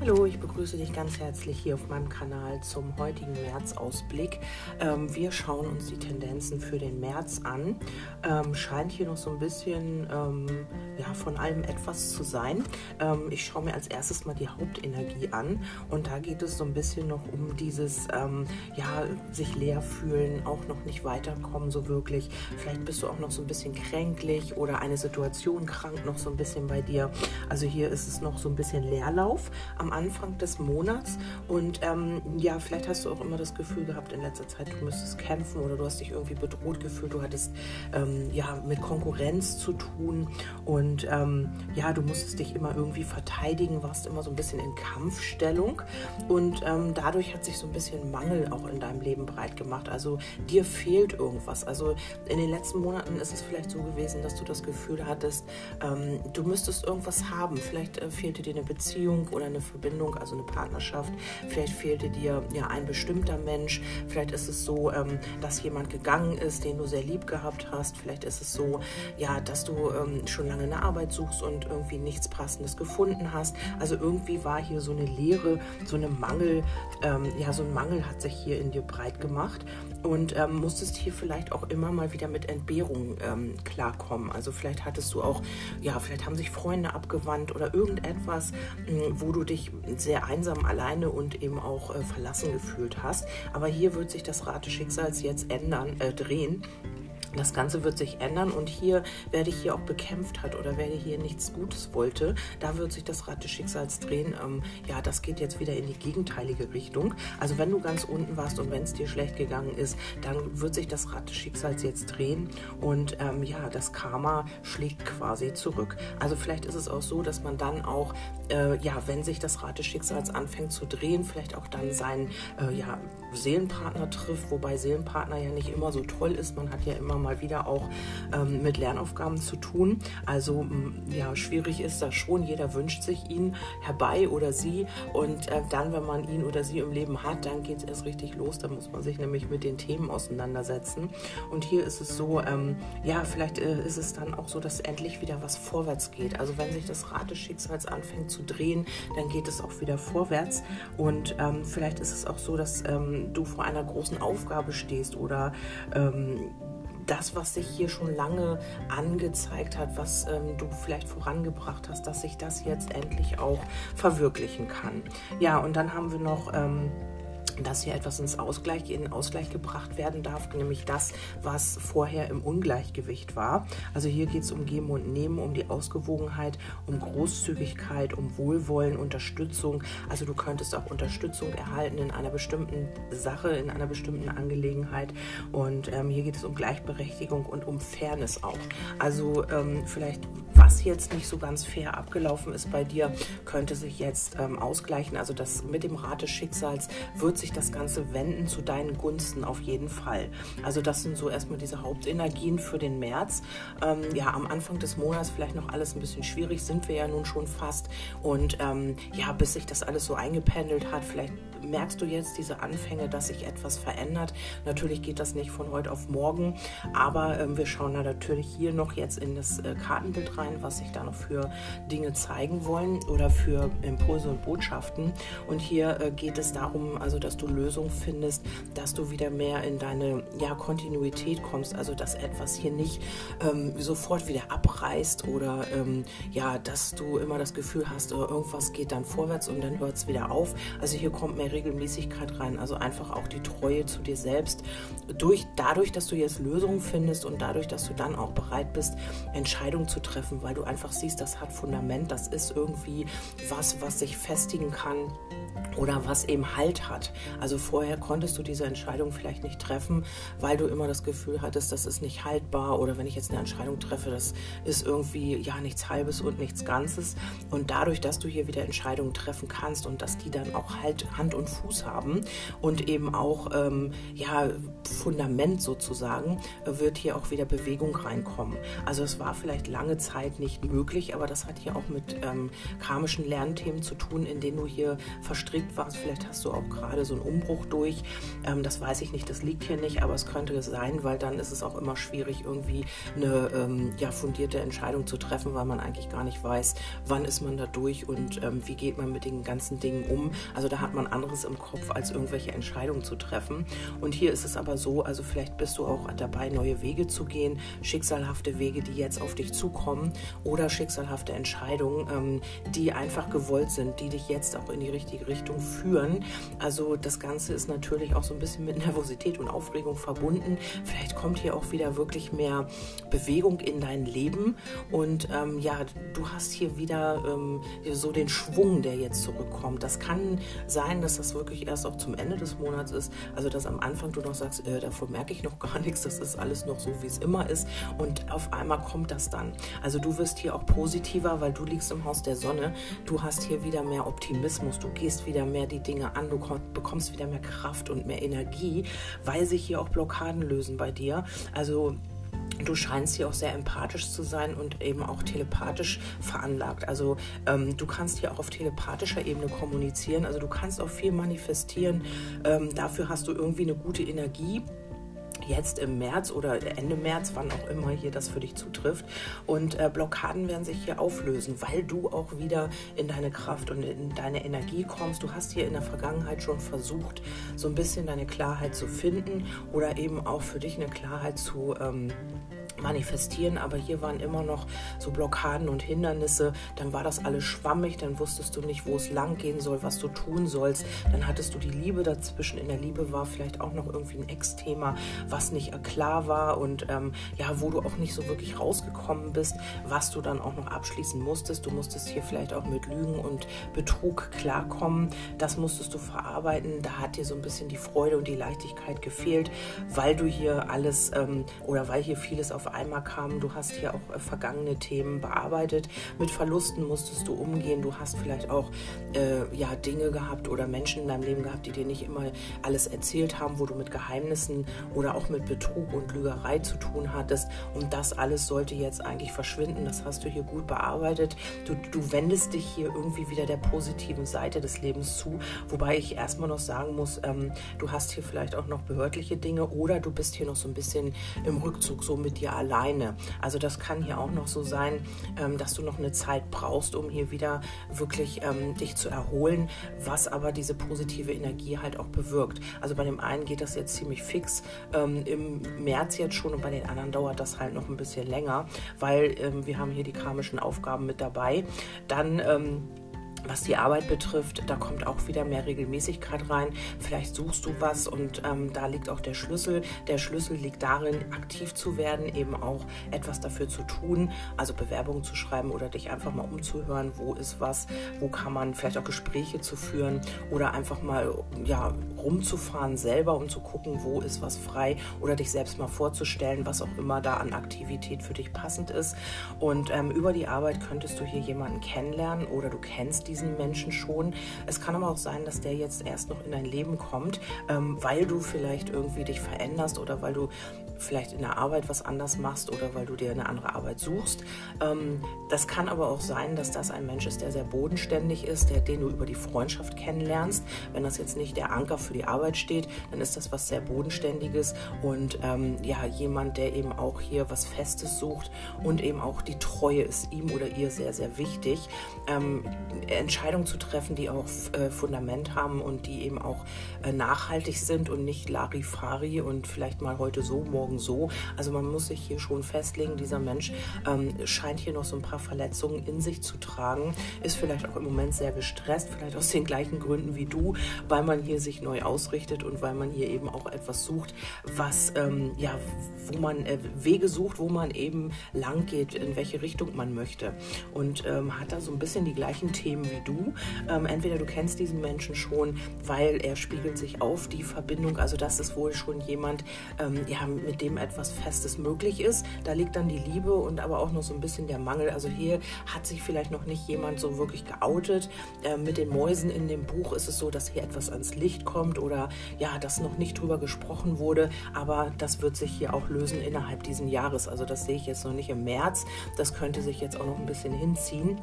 Hallo, ich begrüße dich ganz herzlich hier auf meinem Kanal zum heutigen März-Ausblick. Ähm, wir schauen uns die Tendenzen für den März an. Ähm, scheint hier noch so ein bisschen ähm, ja, von allem etwas zu sein. Ähm, ich schaue mir als erstes mal die Hauptenergie an und da geht es so ein bisschen noch um dieses ähm, ja, sich leer fühlen, auch noch nicht weiterkommen so wirklich. Vielleicht bist du auch noch so ein bisschen kränklich oder eine Situation krankt noch so ein bisschen bei dir. Also hier ist es noch so ein bisschen Leerlauf am Anfang des Monats. Und ähm, ja, vielleicht hast du auch immer das Gefühl gehabt in letzter Zeit, du müsstest kämpfen oder du hast dich irgendwie bedroht gefühlt, du hattest ähm, ja mit Konkurrenz zu tun und ähm, ja, du musstest dich immer irgendwie verteidigen, warst immer so ein bisschen in Kampfstellung und ähm, dadurch hat sich so ein bisschen Mangel auch in deinem Leben breit gemacht. Also dir fehlt irgendwas. Also in den letzten Monaten ist es vielleicht so gewesen, dass du das Gefühl hattest, ähm, du müsstest irgendwas haben. Vielleicht äh, fehlte dir eine Beziehung oder eine Verbindung also eine Partnerschaft. Vielleicht fehlte dir ja ein bestimmter Mensch. Vielleicht ist es so, ähm, dass jemand gegangen ist, den du sehr lieb gehabt hast. Vielleicht ist es so, ja, dass du ähm, schon lange eine Arbeit suchst und irgendwie nichts Passendes gefunden hast. Also irgendwie war hier so eine Leere, so eine Mangel, ähm, ja, so ein Mangel hat sich hier in dir breit gemacht und ähm, musstest hier vielleicht auch immer mal wieder mit Entbehrungen ähm, klarkommen. Also vielleicht hattest du auch, ja, vielleicht haben sich Freunde abgewandt oder irgendetwas, mh, wo du dich sehr einsam alleine und eben auch äh, verlassen gefühlt hast. Aber hier wird sich das Rad des Schicksals jetzt ändern, äh, drehen. Das Ganze wird sich ändern und hier, wer dich hier auch bekämpft hat oder wer dir hier nichts Gutes wollte, da wird sich das Rad des Schicksals drehen. Ähm, ja, das geht jetzt wieder in die gegenteilige Richtung. Also wenn du ganz unten warst und wenn es dir schlecht gegangen ist, dann wird sich das Rad des Schicksals jetzt drehen und ähm, ja, das Karma schlägt quasi zurück. Also vielleicht ist es auch so, dass man dann auch, äh, ja, wenn sich das Rad des Schicksals anfängt zu drehen, vielleicht auch dann seinen äh, ja, Seelenpartner trifft, wobei Seelenpartner ja nicht immer so toll ist. Man hat ja immer mal wieder auch ähm, mit Lernaufgaben zu tun. Also ja, schwierig ist das schon. Jeder wünscht sich ihn herbei oder sie. Und äh, dann, wenn man ihn oder sie im Leben hat, dann geht es erst richtig los. Da muss man sich nämlich mit den Themen auseinandersetzen. Und hier ist es so, ähm, ja, vielleicht äh, ist es dann auch so, dass endlich wieder was vorwärts geht. Also wenn sich das Rad des Schicksals anfängt zu drehen, dann geht es auch wieder vorwärts. Und ähm, vielleicht ist es auch so, dass ähm, du vor einer großen Aufgabe stehst oder ähm, das, was sich hier schon lange angezeigt hat, was ähm, du vielleicht vorangebracht hast, dass sich das jetzt endlich auch verwirklichen kann. Ja, und dann haben wir noch. Ähm, dass hier etwas ins Ausgleich, in Ausgleich gebracht werden darf, nämlich das, was vorher im Ungleichgewicht war. Also hier geht es um Geben und Nehmen, um die Ausgewogenheit, um Großzügigkeit, um Wohlwollen, Unterstützung. Also du könntest auch Unterstützung erhalten in einer bestimmten Sache, in einer bestimmten Angelegenheit. Und ähm, hier geht es um Gleichberechtigung und um Fairness auch. Also ähm, vielleicht, was jetzt nicht so ganz fair abgelaufen ist bei dir, könnte sich jetzt ähm, ausgleichen. Also das mit dem Rat des Schicksals wird sich das Ganze wenden zu deinen Gunsten auf jeden Fall. Also das sind so erstmal diese Hauptenergien für den März. Ähm, ja, am Anfang des Monats vielleicht noch alles ein bisschen schwierig, sind wir ja nun schon fast. Und ähm, ja, bis sich das alles so eingependelt hat, vielleicht merkst du jetzt diese Anfänge, dass sich etwas verändert. Natürlich geht das nicht von heute auf morgen, aber ähm, wir schauen da natürlich hier noch jetzt in das äh, Kartenbild rein, was sich da noch für Dinge zeigen wollen oder für Impulse und Botschaften. Und hier äh, geht es darum, also dass du Lösungen findest, dass du wieder mehr in deine ja, Kontinuität kommst, also dass etwas hier nicht ähm, sofort wieder abreißt oder ähm, ja, dass du immer das Gefühl hast, äh, irgendwas geht dann vorwärts und dann hört es wieder auf. Also hier kommt mehr Regelmäßigkeit rein, also einfach auch die Treue zu dir selbst. Durch, dadurch, dass du jetzt Lösungen findest und dadurch, dass du dann auch bereit bist, Entscheidungen zu treffen, weil du einfach siehst, das hat Fundament, das ist irgendwie was, was sich festigen kann oder was eben Halt hat. Also vorher konntest du diese Entscheidung vielleicht nicht treffen, weil du immer das Gefühl hattest, das ist nicht haltbar oder wenn ich jetzt eine Entscheidung treffe, das ist irgendwie ja nichts Halbes und nichts Ganzes. Und dadurch, dass du hier wieder Entscheidungen treffen kannst und dass die dann auch halt Hand und Fuß haben und eben auch ähm, ja Fundament sozusagen, wird hier auch wieder Bewegung reinkommen. Also es war vielleicht lange Zeit nicht möglich, aber das hat hier auch mit ähm, karmischen Lernthemen zu tun, in denen du hier verstrickt warst. Vielleicht hast du auch gerade so einen Umbruch durch. Ähm, das weiß ich nicht, das liegt hier nicht, aber es könnte sein, weil dann ist es auch immer schwierig, irgendwie eine ähm, ja, fundierte Entscheidung zu treffen, weil man eigentlich gar nicht weiß, wann ist man da durch und ähm, wie geht man mit den ganzen Dingen um. Also da hat man anderes im Kopf, als irgendwelche Entscheidungen zu treffen. Und hier ist es aber so, also vielleicht bist du auch dabei, neue Wege zu gehen, schicksalhafte Wege, die jetzt auf dich zukommen oder schicksalhafte Entscheidungen, ähm, die einfach gewollt sind, die dich jetzt auch in die richtige Richtung führen. Also das Ganze ist natürlich auch so ein bisschen mit Nervosität und Aufregung verbunden. Vielleicht kommt hier auch wieder wirklich mehr Bewegung in dein Leben und ähm, ja, du hast hier wieder ähm, so den Schwung, der jetzt zurückkommt. Das kann sein, dass das wirklich erst auch zum Ende des Monats ist. Also dass am Anfang du noch sagst, äh, davon merke ich noch gar nichts, das ist alles noch so, wie es immer ist. Und auf einmal kommt das dann. Also du wirst hier auch positiver, weil du liegst im Haus der Sonne. Du hast hier wieder mehr Optimismus, du gehst wieder mehr die Dinge an, du bekommst wieder mehr Kraft und mehr Energie, weil sich hier auch Blockaden lösen bei dir. Also Du scheinst hier auch sehr empathisch zu sein und eben auch telepathisch veranlagt. Also ähm, du kannst hier auch auf telepathischer Ebene kommunizieren. Also du kannst auch viel manifestieren. Ähm, dafür hast du irgendwie eine gute Energie jetzt im März oder Ende März, wann auch immer hier das für dich zutrifft. Und äh, Blockaden werden sich hier auflösen, weil du auch wieder in deine Kraft und in deine Energie kommst. Du hast hier in der Vergangenheit schon versucht, so ein bisschen deine Klarheit zu finden oder eben auch für dich eine Klarheit zu ähm, manifestieren, aber hier waren immer noch so Blockaden und Hindernisse. Dann war das alles schwammig, dann wusstest du nicht, wo es lang gehen soll, was du tun sollst. Dann hattest du die Liebe dazwischen. In der Liebe war vielleicht auch noch irgendwie ein Ex-Thema, was nicht klar war und ähm, ja, wo du auch nicht so wirklich rausgekommen bist, was du dann auch noch abschließen musstest. Du musstest hier vielleicht auch mit Lügen und Betrug klarkommen. Das musstest du verarbeiten. Da hat dir so ein bisschen die Freude und die Leichtigkeit gefehlt, weil du hier alles ähm, oder weil hier vieles auf einmal kam. Du hast hier auch äh, vergangene Themen bearbeitet. Mit Verlusten musstest du umgehen. Du hast vielleicht auch äh, ja, Dinge gehabt oder Menschen in deinem Leben gehabt, die dir nicht immer alles erzählt haben, wo du mit Geheimnissen oder auch mit Betrug und Lügerei zu tun hattest. Und das alles sollte jetzt eigentlich verschwinden. Das hast du hier gut bearbeitet. Du, du wendest dich hier irgendwie wieder der positiven Seite des Lebens zu. Wobei ich erstmal noch sagen muss, ähm, du hast hier vielleicht auch noch behördliche Dinge oder du bist hier noch so ein bisschen im Rückzug so mit dir alleine. Also das kann hier auch noch so sein, ähm, dass du noch eine Zeit brauchst, um hier wieder wirklich ähm, dich zu erholen, was aber diese positive Energie halt auch bewirkt. Also bei dem einen geht das jetzt ziemlich fix ähm, im März jetzt schon und bei den anderen dauert das halt noch ein bisschen länger, weil wir haben hier die karmischen Aufgaben mit dabei. Dann was die Arbeit betrifft, da kommt auch wieder mehr Regelmäßigkeit rein. Vielleicht suchst du was und ähm, da liegt auch der Schlüssel. Der Schlüssel liegt darin, aktiv zu werden, eben auch etwas dafür zu tun, also Bewerbungen zu schreiben oder dich einfach mal umzuhören, wo ist was, wo kann man vielleicht auch Gespräche zu führen oder einfach mal ja, rumzufahren selber, um zu gucken, wo ist was frei oder dich selbst mal vorzustellen, was auch immer da an Aktivität für dich passend ist. Und ähm, über die Arbeit könntest du hier jemanden kennenlernen oder du kennst diesen Menschen schon. Es kann aber auch sein, dass der jetzt erst noch in dein Leben kommt, ähm, weil du vielleicht irgendwie dich veränderst oder weil du vielleicht in der Arbeit was anders machst oder weil du dir eine andere Arbeit suchst. Ähm, das kann aber auch sein, dass das ein Mensch ist, der sehr bodenständig ist, der, den du über die Freundschaft kennenlernst. Wenn das jetzt nicht der Anker für die Arbeit steht, dann ist das was sehr Bodenständiges und ähm, ja, jemand, der eben auch hier was Festes sucht und eben auch die Treue ist ihm oder ihr sehr, sehr wichtig. Ähm, Entscheidungen zu treffen, die auch äh, Fundament haben und die eben auch äh, nachhaltig sind und nicht Larifari und vielleicht mal heute so, morgen morgen so. Also man muss sich hier schon festlegen, dieser Mensch ähm, scheint hier noch so ein paar Verletzungen in sich zu tragen, ist vielleicht auch im Moment sehr gestresst, vielleicht aus den gleichen Gründen wie du, weil man hier sich neu ausrichtet und weil man hier eben auch etwas sucht, was ähm, ja, wo man äh, Wege sucht, wo man eben lang geht, in welche Richtung man möchte. Und ähm, hat da so ein bisschen die gleichen Themen wie du. Ähm, entweder du kennst diesen Menschen schon, weil er spiegelt sich auf, die Verbindung, also das ist wohl schon jemand, ähm, ja, mit mit dem etwas Festes möglich ist. Da liegt dann die Liebe und aber auch noch so ein bisschen der Mangel. Also hier hat sich vielleicht noch nicht jemand so wirklich geoutet. Äh, mit den Mäusen in dem Buch ist es so, dass hier etwas ans Licht kommt oder ja, dass noch nicht drüber gesprochen wurde. Aber das wird sich hier auch lösen innerhalb dieses Jahres. Also das sehe ich jetzt noch nicht im März. Das könnte sich jetzt auch noch ein bisschen hinziehen.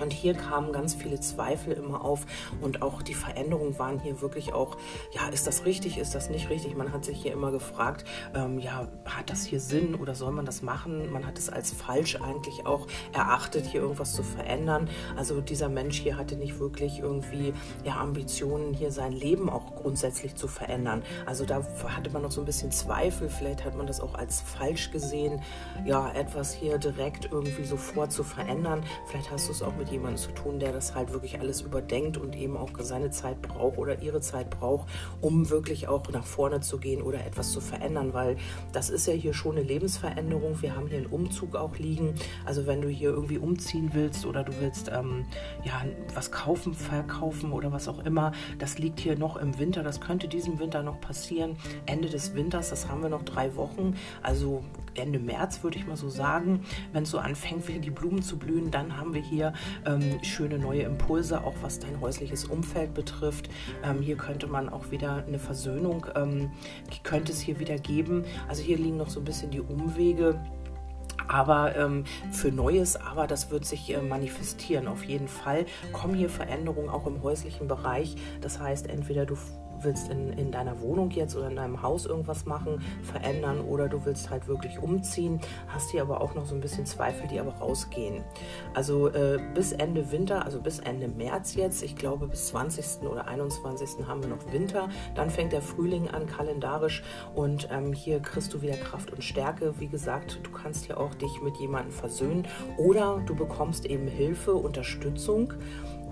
Und hier kamen ganz viele Zweifel immer auf und auch die Veränderungen waren hier wirklich auch, ja, ist das richtig, ist das nicht richtig? Man hat sich hier immer gefragt, ähm, ja, hat das hier Sinn oder soll man das machen? Man hat es als falsch eigentlich auch erachtet, hier irgendwas zu verändern. Also dieser Mensch hier hatte nicht wirklich irgendwie ja, Ambitionen, hier sein Leben auch grundsätzlich zu verändern. Also da hatte man noch so ein bisschen Zweifel, vielleicht hat man das auch als falsch gesehen, ja, etwas hier direkt irgendwie sofort zu verändern. Vielleicht hast du es auch mit mit jemandem zu tun, der das halt wirklich alles überdenkt und eben auch seine Zeit braucht oder ihre Zeit braucht, um wirklich auch nach vorne zu gehen oder etwas zu verändern, weil das ist ja hier schon eine Lebensveränderung. Wir haben hier einen Umzug auch liegen. Also wenn du hier irgendwie umziehen willst oder du willst ähm, ja was kaufen, verkaufen oder was auch immer, das liegt hier noch im Winter. Das könnte diesen Winter noch passieren. Ende des Winters, das haben wir noch drei Wochen. Also Ende März würde ich mal so sagen, wenn es so anfängt, wie die Blumen zu blühen, dann haben wir hier ähm, schöne neue Impulse, auch was dein häusliches Umfeld betrifft. Ähm, hier könnte man auch wieder eine Versöhnung, ähm, könnte es hier wieder geben. Also hier liegen noch so ein bisschen die Umwege aber ähm, für Neues, aber das wird sich äh, manifestieren auf jeden Fall. Kommen hier Veränderungen auch im häuslichen Bereich. Das heißt, entweder du willst in, in deiner Wohnung jetzt oder in deinem Haus irgendwas machen, verändern oder du willst halt wirklich umziehen, hast hier aber auch noch so ein bisschen Zweifel, die aber rausgehen. Also äh, bis Ende Winter, also bis Ende März jetzt, ich glaube bis 20. oder 21. haben wir noch Winter, dann fängt der Frühling an kalendarisch und ähm, hier kriegst du wieder Kraft und Stärke. Wie gesagt, du kannst hier auch dich mit jemandem versöhnen oder du bekommst eben Hilfe, Unterstützung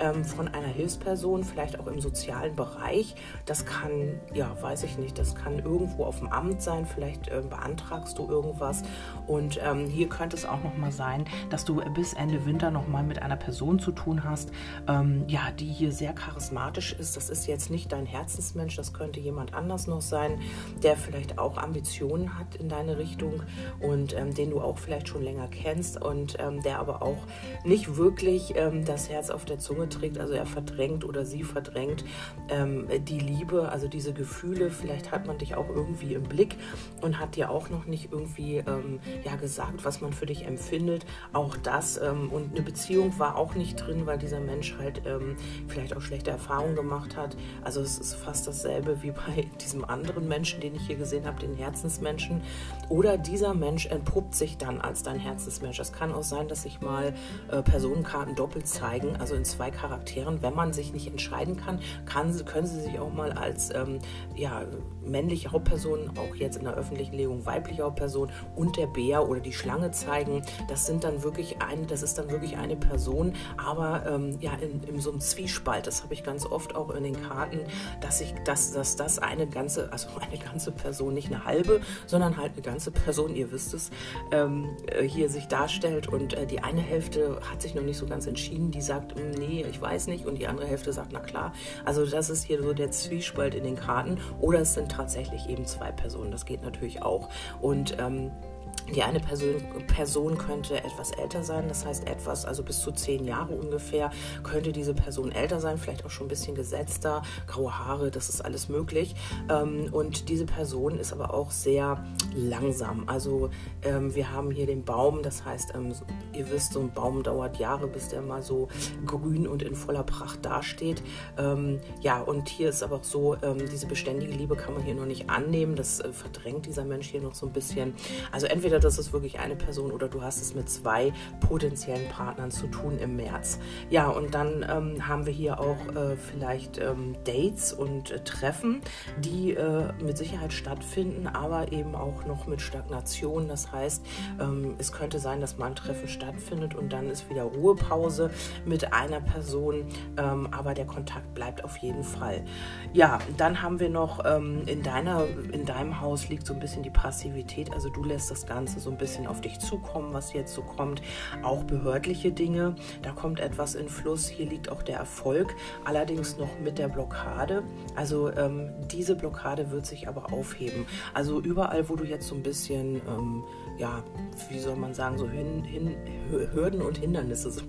ähm, von einer Hilfsperson, vielleicht auch im sozialen Bereich. Das kann, ja, weiß ich nicht, das kann irgendwo auf dem Amt sein, vielleicht äh, beantragst du irgendwas. Und ähm, hier könnte es auch nochmal sein, dass du bis Ende Winter nochmal mit einer Person zu tun hast, ähm, ja, die hier sehr charismatisch ist. Das ist jetzt nicht dein Herzensmensch, das könnte jemand anders noch sein, der vielleicht auch Ambitionen hat in deine Richtung und ähm, den du auch vielleicht schon länger kennst und ähm, der aber auch nicht wirklich ähm, das Herz auf der Zunge trägt, also er verdrängt oder sie verdrängt ähm, die Liebe, also diese Gefühle. Vielleicht hat man dich auch irgendwie im Blick und hat dir auch noch nicht irgendwie ähm, ja, gesagt, was man für dich empfindet. Auch das ähm, und eine Beziehung war auch nicht drin, weil dieser Mensch halt ähm, vielleicht auch schlechte Erfahrungen gemacht hat. Also es ist fast dasselbe wie bei diesem anderen Menschen, den ich hier gesehen habe, den Herzensmenschen. Oder dieser Mensch entpuppt sich dann als dein Herzensmensch. Es kann auch sein, dass sich mal äh, Personenkarten doppelt zeigen, also in zwei Charakteren. Wenn man sich nicht entscheiden kann, kann können sie sich auch mal als ähm, ja, männliche Hauptperson, auch jetzt in der öffentlichen Legung weibliche Hauptperson und der Bär oder die Schlange zeigen. Das sind dann wirklich eine, das ist dann wirklich eine Person, aber ähm, ja, in, in so einem Zwiespalt. Das habe ich ganz oft auch in den Karten, dass ich, dass, dass das eine ganze, also eine ganze Person, nicht eine halbe, sondern halt eine ganze Person, ihr wisst es, ähm, äh, hier sich darstellt und äh, die eine Hälfte hat sich noch nicht so ganz entschieden, die sagt, hm, nee, ich weiß nicht. Und die andere Hälfte sagt, na klar. Also das ist hier so der Zwiespalt in den Karten. Oder es sind tatsächlich eben zwei Personen. Das geht natürlich auch. Und ähm, die eine Person, Person könnte etwas älter sein, das heißt etwas, also bis zu zehn Jahre ungefähr, könnte diese Person älter sein, vielleicht auch schon ein bisschen gesetzter, graue Haare, das ist alles möglich. Ähm, und diese Person ist aber auch sehr langsam. Also ähm, wir haben hier den Baum, das heißt, ähm, ihr wisst, so ein Baum dauert Jahre, bis der mal so grün und in voller Pracht dasteht. Ja, und hier ist aber auch so, diese beständige Liebe kann man hier noch nicht annehmen, das äh, verdrängt dieser Mensch hier noch so ein bisschen. Also entweder entweder das ist wirklich eine Person oder du hast es mit zwei potenziellen Partnern zu tun im März. Ja, und dann ähm, haben wir hier auch äh, vielleicht ähm, Dates und äh, Treffen, die äh, mit Sicherheit stattfinden, aber eben auch noch mit Stagnation. Das heißt, ähm, es könnte sein, dass mal ein Treffen stattfindet und dann ist wieder Ruhepause mit einer Person, ähm, aber der Kontakt bleibt auf jeden Fall. Ja, dann haben wir noch ähm, in deiner, in deinem Haus liegt so ein bisschen die Passivität, also du lässt das Ganze so ein bisschen auf dich zukommen, was jetzt so kommt. Auch behördliche Dinge, da kommt etwas in Fluss. Hier liegt auch der Erfolg, allerdings noch mit der Blockade. Also ähm, diese Blockade wird sich aber aufheben. Also überall, wo du jetzt so ein bisschen ähm, ja, wie soll man sagen, so hin, hin, Hürden und Hindernisse so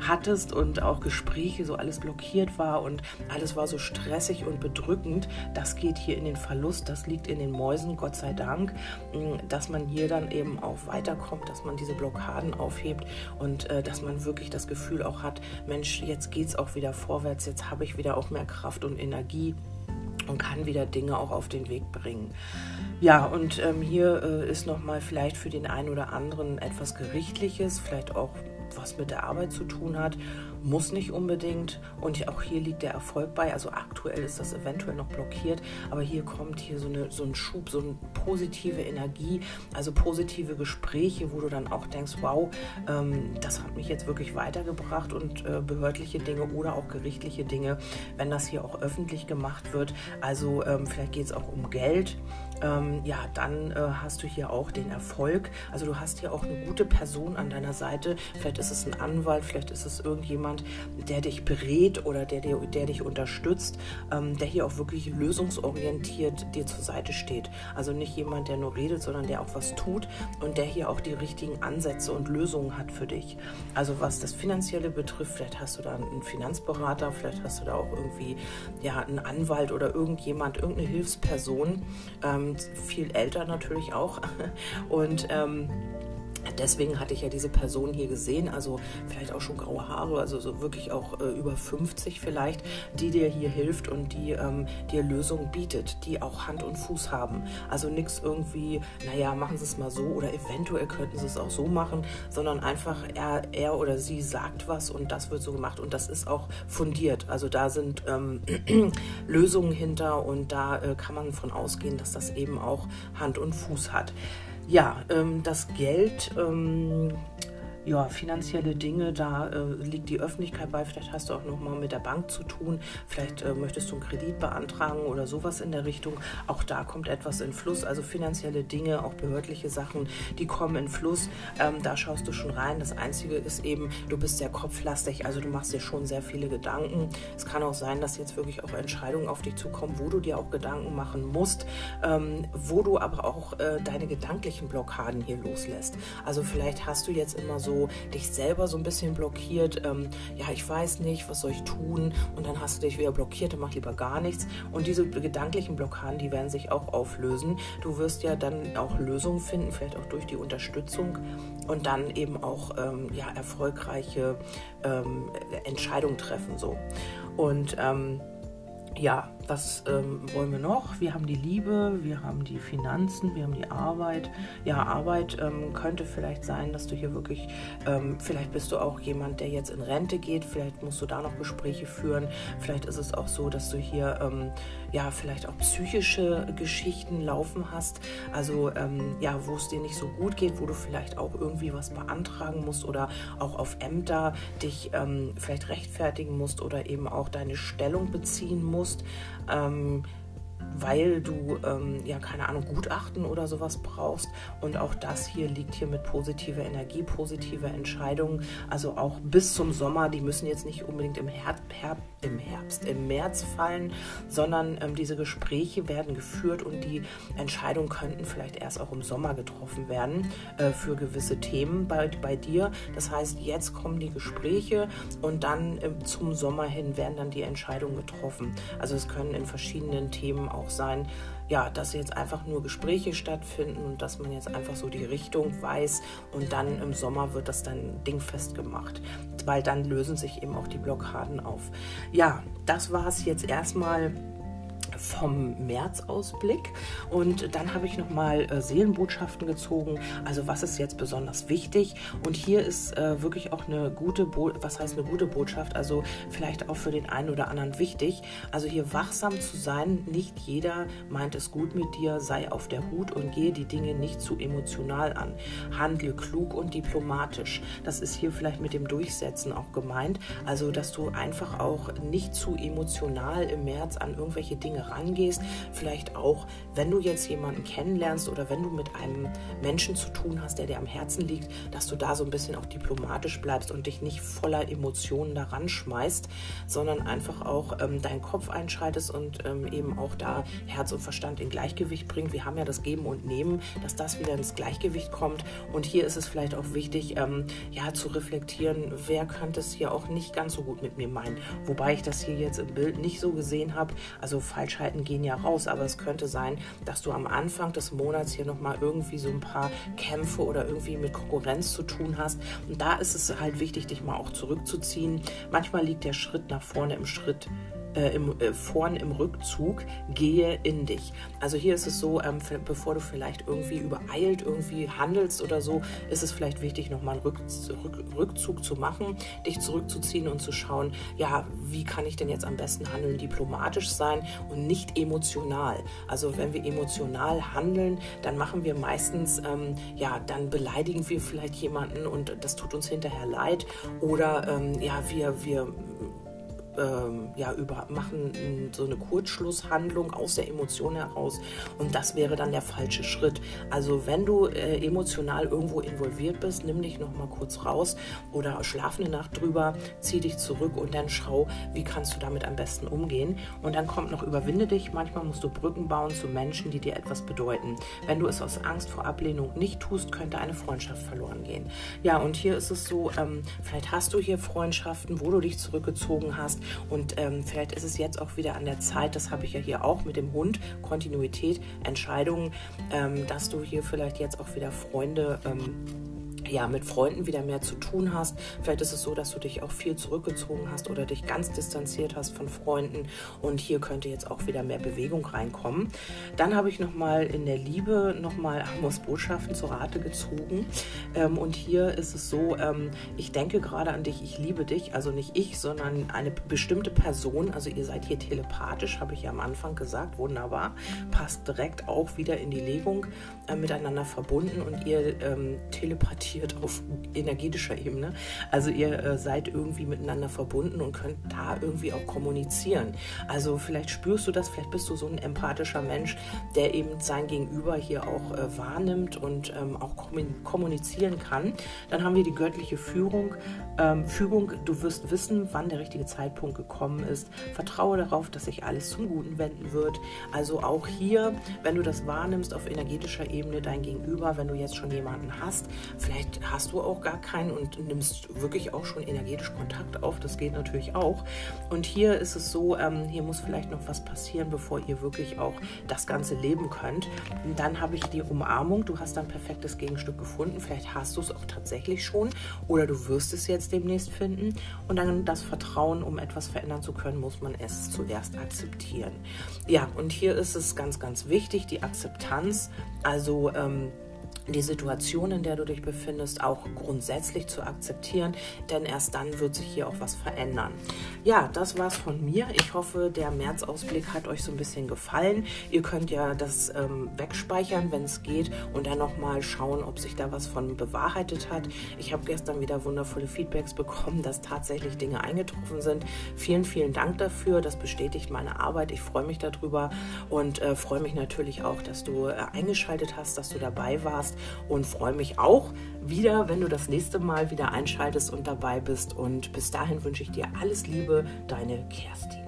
hattest und auch Gespräche, so alles blockiert war und alles war so stressig und bedrückend, das geht hier in den Verlust, das liegt in den Mäusen, Gott sei Dank, mm, dass man hier dann eben auch weiterkommt, dass man diese Blockaden aufhebt und äh, dass man wirklich das Gefühl auch hat, Mensch, jetzt geht es auch wieder vorwärts, jetzt habe ich wieder auch mehr Kraft und Energie und kann wieder Dinge auch auf den Weg bringen. Ja, und ähm, hier äh, ist nochmal vielleicht für den einen oder anderen etwas Gerichtliches, vielleicht auch was mit der Arbeit zu tun hat muss nicht unbedingt. Und auch hier liegt der Erfolg bei. Also aktuell ist das eventuell noch blockiert, aber hier kommt hier so, eine, so ein Schub, so eine positive Energie, also positive Gespräche, wo du dann auch denkst, wow, ähm, das hat mich jetzt wirklich weitergebracht und äh, behördliche Dinge oder auch gerichtliche Dinge, wenn das hier auch öffentlich gemacht wird. Also ähm, vielleicht geht es auch um Geld. Ähm, ja, dann äh, hast du hier auch den Erfolg. Also du hast hier auch eine gute Person an deiner Seite. Vielleicht ist es ein Anwalt, vielleicht ist es irgendjemand, jemand, der dich berät oder der, der, der dich unterstützt, ähm, der hier auch wirklich lösungsorientiert dir zur Seite steht. Also nicht jemand, der nur redet, sondern der auch was tut und der hier auch die richtigen Ansätze und Lösungen hat für dich. Also was das Finanzielle betrifft, vielleicht hast du da einen Finanzberater, vielleicht hast du da auch irgendwie ja, einen Anwalt oder irgendjemand, irgendeine Hilfsperson, ähm, viel älter natürlich auch. Und ähm, Deswegen hatte ich ja diese Person hier gesehen, also vielleicht auch schon graue Haare, also so wirklich auch äh, über 50 vielleicht, die dir hier hilft und die ähm, dir Lösungen bietet, die auch Hand und Fuß haben. Also nichts irgendwie, naja, machen Sie es mal so oder eventuell könnten Sie es auch so machen, sondern einfach er, er oder sie sagt was und das wird so gemacht und das ist auch fundiert. Also da sind ähm, Lösungen hinter und da äh, kann man von ausgehen, dass das eben auch Hand und Fuß hat. Ja, ähm, das Geld ähm, ja, finanzielle Dinge, da äh, liegt die Öffentlichkeit bei. Vielleicht hast du auch noch mal mit der Bank zu tun. Vielleicht äh, möchtest du einen Kredit beantragen oder sowas in der Richtung. Auch da kommt etwas in Fluss. Also finanzielle Dinge, auch behördliche Sachen, die kommen in Fluss. Ähm, da schaust du schon rein. Das Einzige ist eben, du bist sehr kopflastig. Also du machst dir schon sehr viele Gedanken. Es kann auch sein, dass jetzt wirklich auch Entscheidungen auf dich zukommen, wo du dir auch Gedanken machen musst, ähm, wo du aber auch äh, deine gedanklichen Blockaden hier loslässt. Also vielleicht hast du jetzt immer so dich selber so ein bisschen blockiert. Ähm, ja, ich weiß nicht, was soll ich tun? Und dann hast du dich wieder blockiert und mach lieber gar nichts. Und diese gedanklichen Blockaden, die werden sich auch auflösen. Du wirst ja dann auch Lösungen finden, vielleicht auch durch die Unterstützung und dann eben auch ähm, ja, erfolgreiche ähm, Entscheidungen treffen. So. Und ähm, ja, was ähm, wollen wir noch? Wir haben die Liebe, wir haben die Finanzen, wir haben die Arbeit. Ja, Arbeit ähm, könnte vielleicht sein, dass du hier wirklich, ähm, vielleicht bist du auch jemand, der jetzt in Rente geht, vielleicht musst du da noch Gespräche führen. Vielleicht ist es auch so, dass du hier ähm, ja vielleicht auch psychische Geschichten laufen hast. Also ähm, ja, wo es dir nicht so gut geht, wo du vielleicht auch irgendwie was beantragen musst oder auch auf Ämter dich ähm, vielleicht rechtfertigen musst oder eben auch deine Stellung beziehen musst ähm, weil du ähm, ja keine Ahnung Gutachten oder sowas brauchst. Und auch das hier liegt hier mit positiver Energie, positive Entscheidungen, also auch bis zum Sommer, die müssen jetzt nicht unbedingt im, Her Her im Herbst, im März fallen, sondern ähm, diese Gespräche werden geführt und die Entscheidungen könnten vielleicht erst auch im Sommer getroffen werden äh, für gewisse Themen bei, bei dir. Das heißt, jetzt kommen die Gespräche und dann äh, zum Sommer hin werden dann die Entscheidungen getroffen. Also es können in verschiedenen Themen auch sein, ja, dass jetzt einfach nur Gespräche stattfinden und dass man jetzt einfach so die Richtung weiß und dann im Sommer wird das dann dingfest gemacht, weil dann lösen sich eben auch die Blockaden auf. Ja, das war es jetzt erstmal vom März-Ausblick. Und dann habe ich nochmal äh, Seelenbotschaften gezogen. Also was ist jetzt besonders wichtig? Und hier ist äh, wirklich auch eine gute, Bo was heißt eine gute Botschaft? Also vielleicht auch für den einen oder anderen wichtig. Also hier wachsam zu sein. Nicht jeder meint es gut mit dir. Sei auf der Hut und gehe die Dinge nicht zu emotional an. Handle klug und diplomatisch. Das ist hier vielleicht mit dem Durchsetzen auch gemeint. Also dass du einfach auch nicht zu emotional im März an irgendwelche Dinge Sache rangehst. Vielleicht auch, wenn du jetzt jemanden kennenlernst oder wenn du mit einem Menschen zu tun hast, der dir am Herzen liegt, dass du da so ein bisschen auch diplomatisch bleibst und dich nicht voller Emotionen daran schmeißt, sondern einfach auch ähm, deinen Kopf einschaltest und ähm, eben auch da Herz und Verstand in Gleichgewicht bringt. Wir haben ja das Geben und Nehmen, dass das wieder ins Gleichgewicht kommt. Und hier ist es vielleicht auch wichtig, ähm, ja, zu reflektieren, wer könnte es hier auch nicht ganz so gut mit mir meinen. Wobei ich das hier jetzt im Bild nicht so gesehen habe. Also Falschheiten gehen ja raus, aber es könnte sein, dass du am Anfang des Monats hier nochmal irgendwie so ein paar Kämpfe oder irgendwie mit Konkurrenz zu tun hast. Und da ist es halt wichtig, dich mal auch zurückzuziehen. Manchmal liegt der Schritt nach vorne im Schritt äh, im, äh, vorn im Rückzug, gehe in dich. Also hier ist es so, ähm, bevor du vielleicht irgendwie übereilt irgendwie handelst oder so, ist es vielleicht wichtig, nochmal einen Rück, Rück, Rückzug zu machen, dich zurückzuziehen und zu schauen, ja, wie kann ich denn jetzt am besten handeln, diplomatisch sein und nicht emotional. Also wenn wir emotional handeln, dann machen wir meistens, ähm, ja, dann beleidigen wir vielleicht jemanden und das tut uns hinterher leid oder ähm, ja, wir, wir ähm, ja, über, machen so eine Kurzschlusshandlung aus der Emotion heraus und das wäre dann der falsche Schritt. Also wenn du äh, emotional irgendwo involviert bist, nimm dich noch mal kurz raus oder schlaf eine Nacht drüber, zieh dich zurück und dann schau, wie kannst du damit am besten umgehen. Und dann kommt noch überwinde dich. Manchmal musst du Brücken bauen zu Menschen, die dir etwas bedeuten. Wenn du es aus Angst vor Ablehnung nicht tust, könnte eine Freundschaft verloren gehen. Ja, und hier ist es so, ähm, vielleicht hast du hier Freundschaften, wo du dich zurückgezogen hast und ähm, vielleicht ist es jetzt auch wieder an der Zeit, das habe ich ja hier auch mit dem Hund, Kontinuität, Entscheidungen, ähm, dass du hier vielleicht jetzt auch wieder Freunde ähm, ja, mit Freunden wieder mehr zu tun hast. Vielleicht ist es so, dass du dich auch viel zurückgezogen hast oder dich ganz distanziert hast von Freunden. Und hier könnte jetzt auch wieder mehr Bewegung reinkommen. Dann habe ich nochmal in der Liebe nochmal Amos Botschaften zur Rate gezogen. Ähm, und hier ist es so, ähm, ich denke gerade an dich, ich liebe dich, also nicht ich, sondern eine bestimmte Person, also ihr seid hier telepathisch, habe ich ja am Anfang gesagt, wunderbar, passt direkt auch wieder in die Legung äh, miteinander verbunden. Und ihr ähm, telepathiert reflektiert auf energetischer Ebene. Also ihr äh, seid irgendwie miteinander verbunden und könnt da irgendwie auch kommunizieren. Also vielleicht spürst du das, vielleicht bist du so ein empathischer Mensch, der eben sein Gegenüber hier auch äh, wahrnimmt und ähm, auch kommunizieren kann. Dann haben wir die göttliche Führung. Ähm, Fügung, du wirst wissen, wann der richtige Zeitpunkt gekommen ist. Vertraue darauf, dass sich alles zum Guten wenden wird. Also auch hier, wenn du das wahrnimmst auf energetischer Ebene, dein Gegenüber, wenn du jetzt schon jemanden hast, vielleicht vielleicht hast du auch gar keinen und nimmst wirklich auch schon energetisch Kontakt auf. Das geht natürlich auch. Und hier ist es so, ähm, hier muss vielleicht noch was passieren, bevor ihr wirklich auch das Ganze leben könnt. Und dann habe ich die Umarmung. Du hast ein perfektes Gegenstück gefunden. Vielleicht hast du es auch tatsächlich schon oder du wirst es jetzt demnächst finden. Und dann das Vertrauen, um etwas verändern zu können, muss man es zuerst akzeptieren. Ja, und hier ist es ganz, ganz wichtig, die Akzeptanz. Also ähm, die Situation, in der du dich befindest, auch grundsätzlich zu akzeptieren, denn erst dann wird sich hier auch was verändern. Ja, das war's von mir. Ich hoffe, der März-Ausblick hat euch so ein bisschen gefallen. Ihr könnt ja das ähm, wegspeichern, wenn es geht, und dann nochmal schauen, ob sich da was von bewahrheitet hat. Ich habe gestern wieder wundervolle Feedbacks bekommen, dass tatsächlich Dinge eingetroffen sind. Vielen, vielen Dank dafür. Das bestätigt meine Arbeit. Ich freue mich darüber und äh, freue mich natürlich auch, dass du äh, eingeschaltet hast, dass du dabei warst und freue mich auch wieder, wenn du das nächste Mal wieder einschaltest und dabei bist. Und bis dahin wünsche ich dir alles Liebe, deine Kerstin.